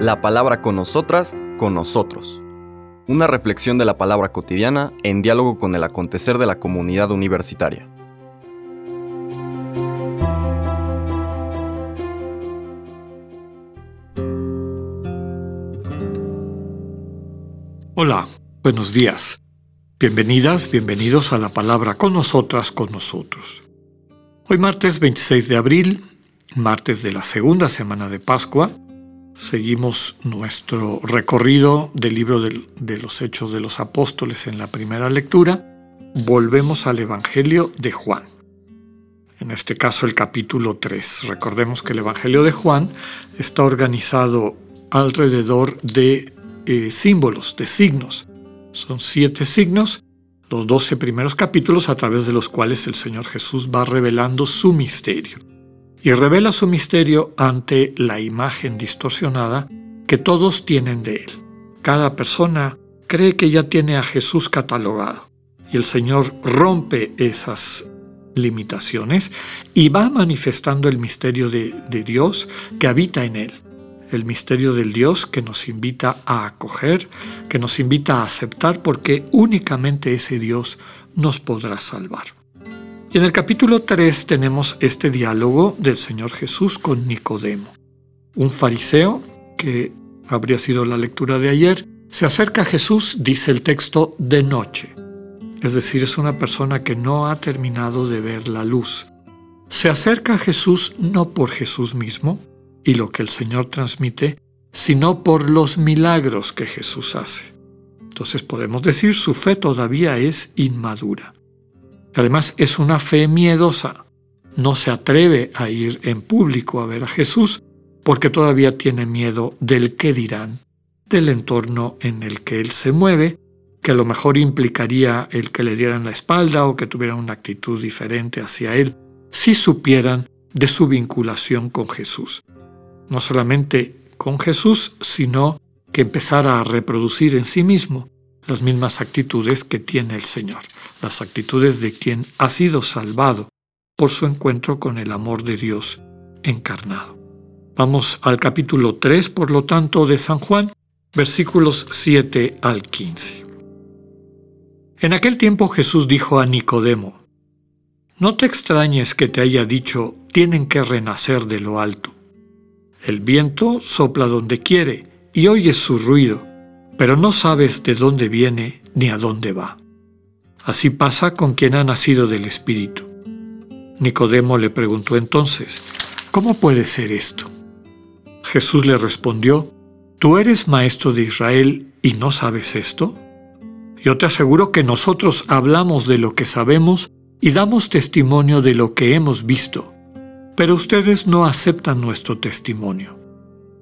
La palabra con nosotras, con nosotros. Una reflexión de la palabra cotidiana en diálogo con el acontecer de la comunidad universitaria. Hola, buenos días. Bienvenidas, bienvenidos a la palabra con nosotras, con nosotros. Hoy martes 26 de abril, martes de la segunda semana de Pascua, seguimos nuestro recorrido del libro de, los Hechos de los Apóstoles en la primera lectura. Volvemos al Evangelio de Juan. En este caso el capítulo 3. Recordemos que el Evangelio de Juan está organizado alrededor de eh, símbolos, de signos. Son siete signos, los doce primeros capítulos a través de los cuales el Señor Jesús va revelando su misterio. Y revela su misterio ante la imagen distorsionada que todos tienen de Él. Cada persona cree que ya tiene a Jesús catalogado. Y el Señor rompe esas limitaciones y va manifestando el misterio de, de Dios que habita en Él el misterio del Dios que nos invita a acoger, que nos invita a aceptar porque únicamente ese Dios nos podrá salvar. Y en el capítulo 3 tenemos este diálogo del Señor Jesús con Nicodemo, un fariseo que habría sido la lectura de ayer, se acerca a Jesús, dice el texto, de noche. Es decir, es una persona que no ha terminado de ver la luz. Se acerca a Jesús no por Jesús mismo, y lo que el Señor transmite, sino por los milagros que Jesús hace. Entonces podemos decir su fe todavía es inmadura. Además es una fe miedosa. No se atreve a ir en público a ver a Jesús porque todavía tiene miedo del que dirán, del entorno en el que él se mueve, que a lo mejor implicaría el que le dieran la espalda o que tuvieran una actitud diferente hacia él, si supieran de su vinculación con Jesús no solamente con Jesús, sino que empezara a reproducir en sí mismo las mismas actitudes que tiene el Señor, las actitudes de quien ha sido salvado por su encuentro con el amor de Dios encarnado. Vamos al capítulo 3, por lo tanto, de San Juan, versículos 7 al 15. En aquel tiempo Jesús dijo a Nicodemo, No te extrañes que te haya dicho, tienen que renacer de lo alto. El viento sopla donde quiere y oyes su ruido, pero no sabes de dónde viene ni a dónde va. Así pasa con quien ha nacido del Espíritu. Nicodemo le preguntó entonces, ¿cómo puede ser esto? Jesús le respondió, ¿tú eres maestro de Israel y no sabes esto? Yo te aseguro que nosotros hablamos de lo que sabemos y damos testimonio de lo que hemos visto pero ustedes no aceptan nuestro testimonio.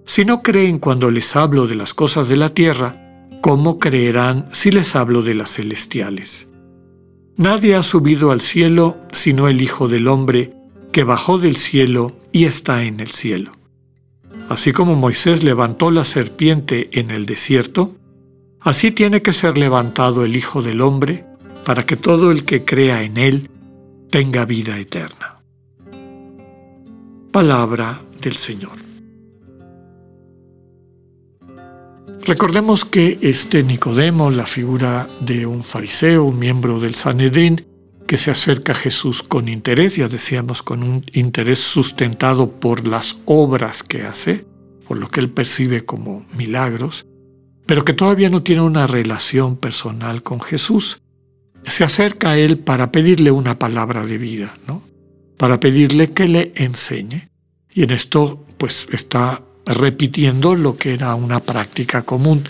Si no creen cuando les hablo de las cosas de la tierra, ¿cómo creerán si les hablo de las celestiales? Nadie ha subido al cielo sino el Hijo del Hombre, que bajó del cielo y está en el cielo. Así como Moisés levantó la serpiente en el desierto, así tiene que ser levantado el Hijo del Hombre, para que todo el que crea en él tenga vida eterna. Palabra del Señor. Recordemos que este Nicodemo, la figura de un fariseo, un miembro del Sanedrín, que se acerca a Jesús con interés, ya decíamos, con un interés sustentado por las obras que hace, por lo que él percibe como milagros, pero que todavía no tiene una relación personal con Jesús, se acerca a él para pedirle una palabra de vida, ¿no? para pedirle que le enseñe. Y en esto pues está repitiendo lo que era una práctica común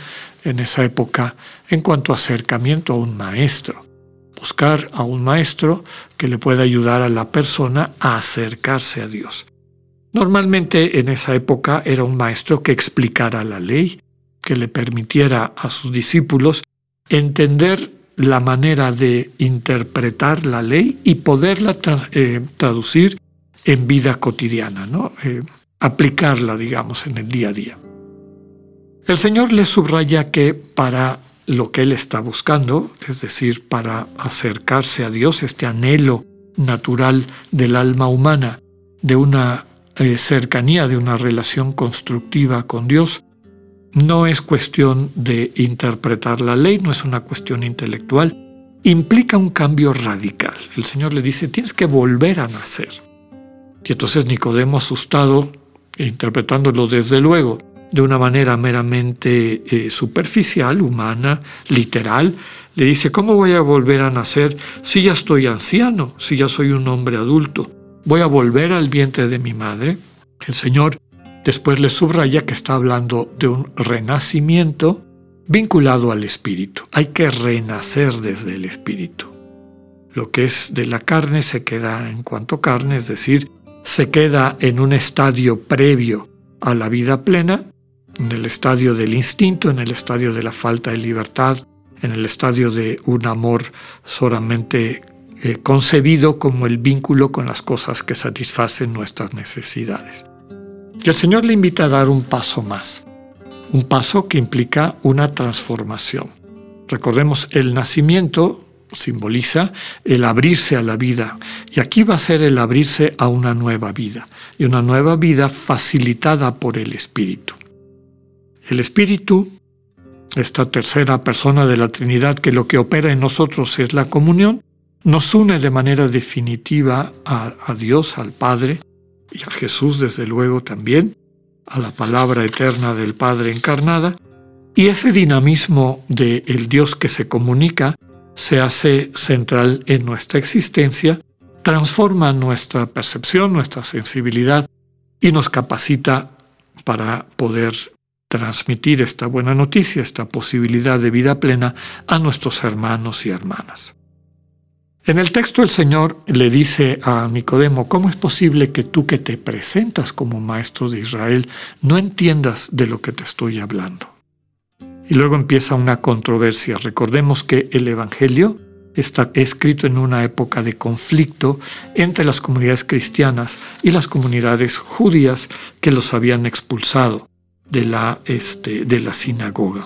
en esa época en cuanto a acercamiento a un maestro. Buscar a un maestro que le pueda ayudar a la persona a acercarse a Dios. Normalmente en esa época era un maestro que explicara la ley, que le permitiera a sus discípulos entender la manera de interpretar la ley y poderla eh, traducir en vida cotidiana, ¿no? Eh, aplicarla, digamos, en el día a día. El Señor le subraya que para lo que Él está buscando, es decir, para acercarse a Dios, este anhelo natural del alma humana de una eh, cercanía, de una relación constructiva con Dios, no es cuestión de interpretar la ley, no es una cuestión intelectual, implica un cambio radical. El Señor le dice, tienes que volver a nacer. Y entonces Nicodemo, asustado, interpretándolo desde luego de una manera meramente eh, superficial, humana, literal, le dice, ¿cómo voy a volver a nacer si ya estoy anciano, si ya soy un hombre adulto? ¿Voy a volver al vientre de mi madre? El Señor después le subraya que está hablando de un renacimiento vinculado al espíritu. Hay que renacer desde el espíritu. Lo que es de la carne se queda en cuanto carne, es decir, se queda en un estadio previo a la vida plena, en el estadio del instinto, en el estadio de la falta de libertad, en el estadio de un amor solamente eh, concebido como el vínculo con las cosas que satisfacen nuestras necesidades. Y el Señor le invita a dar un paso más, un paso que implica una transformación. Recordemos, el nacimiento simboliza el abrirse a la vida. Y aquí va a ser el abrirse a una nueva vida. Y una nueva vida facilitada por el Espíritu. El Espíritu, esta tercera persona de la Trinidad que lo que opera en nosotros es la comunión, nos une de manera definitiva a, Dios, al Padre, y a Jesús desde luego también, a la palabra eterna del Padre encarnada, y ese dinamismo del el Dios que se comunica se hace central en nuestra existencia, transforma nuestra percepción, nuestra sensibilidad y nos capacita para poder transmitir esta buena noticia, esta posibilidad de vida plena a nuestros hermanos y hermanas. En el texto el Señor le dice a Nicodemo, ¿cómo es posible que tú que te presentas como maestro de Israel no entiendas de lo que te estoy hablando? Y luego empieza una controversia. Recordemos que el Evangelio está escrito en una época de conflicto entre las comunidades cristianas y las comunidades judías que los habían expulsado de la, este, de la sinagoga.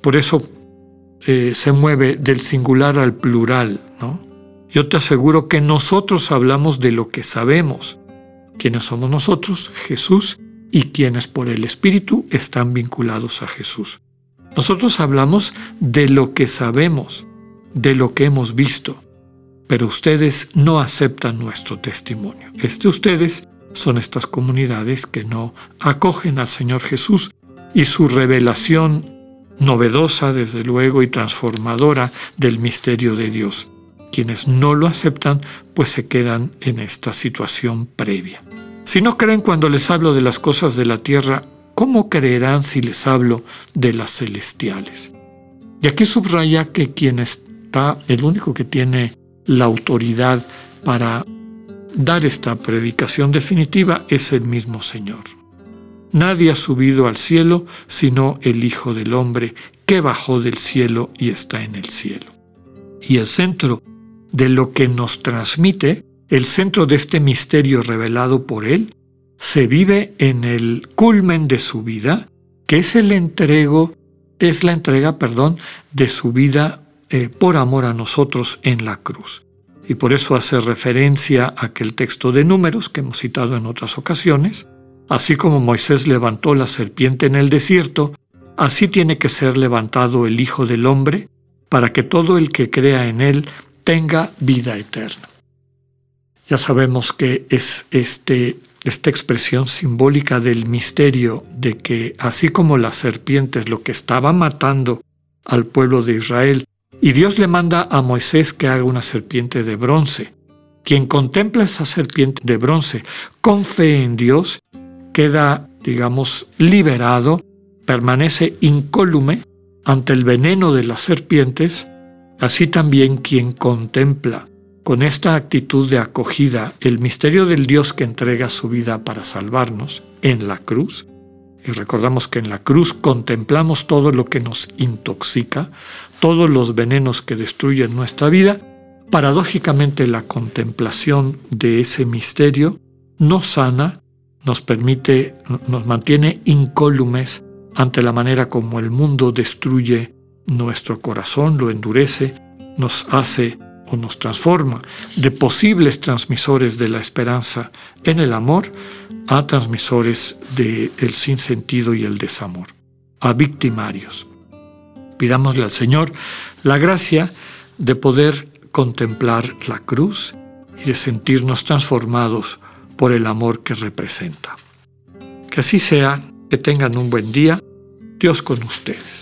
Por eso eh, se mueve del singular al plural. Yo te aseguro que nosotros hablamos de lo que sabemos. ¿Quiénes somos nosotros? Jesús y quienes por el Espíritu están vinculados a Jesús. Nosotros hablamos de lo que sabemos, de lo que hemos visto, pero ustedes no aceptan nuestro testimonio. Este ustedes son estas comunidades que no acogen al Señor Jesús y su revelación novedosa, desde luego, y transformadora del misterio de Dios. Quienes no lo aceptan, pues se quedan en esta situación previa. Si no creen cuando les hablo de las cosas de la tierra, ¿cómo creerán si les hablo de las celestiales? Y aquí subraya que quien está, el único que tiene la autoridad para dar esta predicación definitiva es el mismo Señor. Nadie ha subido al cielo sino el Hijo del Hombre, que bajó del cielo y está en el cielo. Y el centro de lo que nos transmite, el centro de este misterio revelado por Él, se vive en el culmen de su vida, que es el es la entrega, perdón, de su vida eh, por amor a nosotros en la cruz. Y por eso hace referencia a aquel texto de números que hemos citado en otras ocasiones, así como Moisés levantó la serpiente en el desierto, así tiene que ser levantado el Hijo del Hombre, para que todo el que crea en él tenga vida eterna. Ya sabemos que es este esta expresión simbólica del misterio de que así como las serpientes lo que estaba matando al pueblo de Israel, y Dios le manda a Moisés que haga una serpiente de bronce, quien contempla esa serpiente de bronce con fe en Dios, queda, digamos, liberado, permanece incólume ante el veneno de las serpientes, así también quien contempla con esta actitud de acogida el misterio del Dios que entrega su vida para salvarnos en la cruz, y recordamos que en la cruz contemplamos todo lo que nos intoxica, todos los venenos que destruyen nuestra vida, paradójicamente la contemplación de ese misterio nos sana, nos permite, nos mantiene incólumes ante la manera como el mundo destruye nuestro corazón, lo endurece, nos hace nos transforma de posibles transmisores de la esperanza en el amor a transmisores del el sinsentido y el desamor, a victimarios. Pidámosle al Señor la gracia de poder contemplar la cruz y de sentirnos transformados por el amor que representa. Que así sea, que tengan un buen día, Dios con ustedes.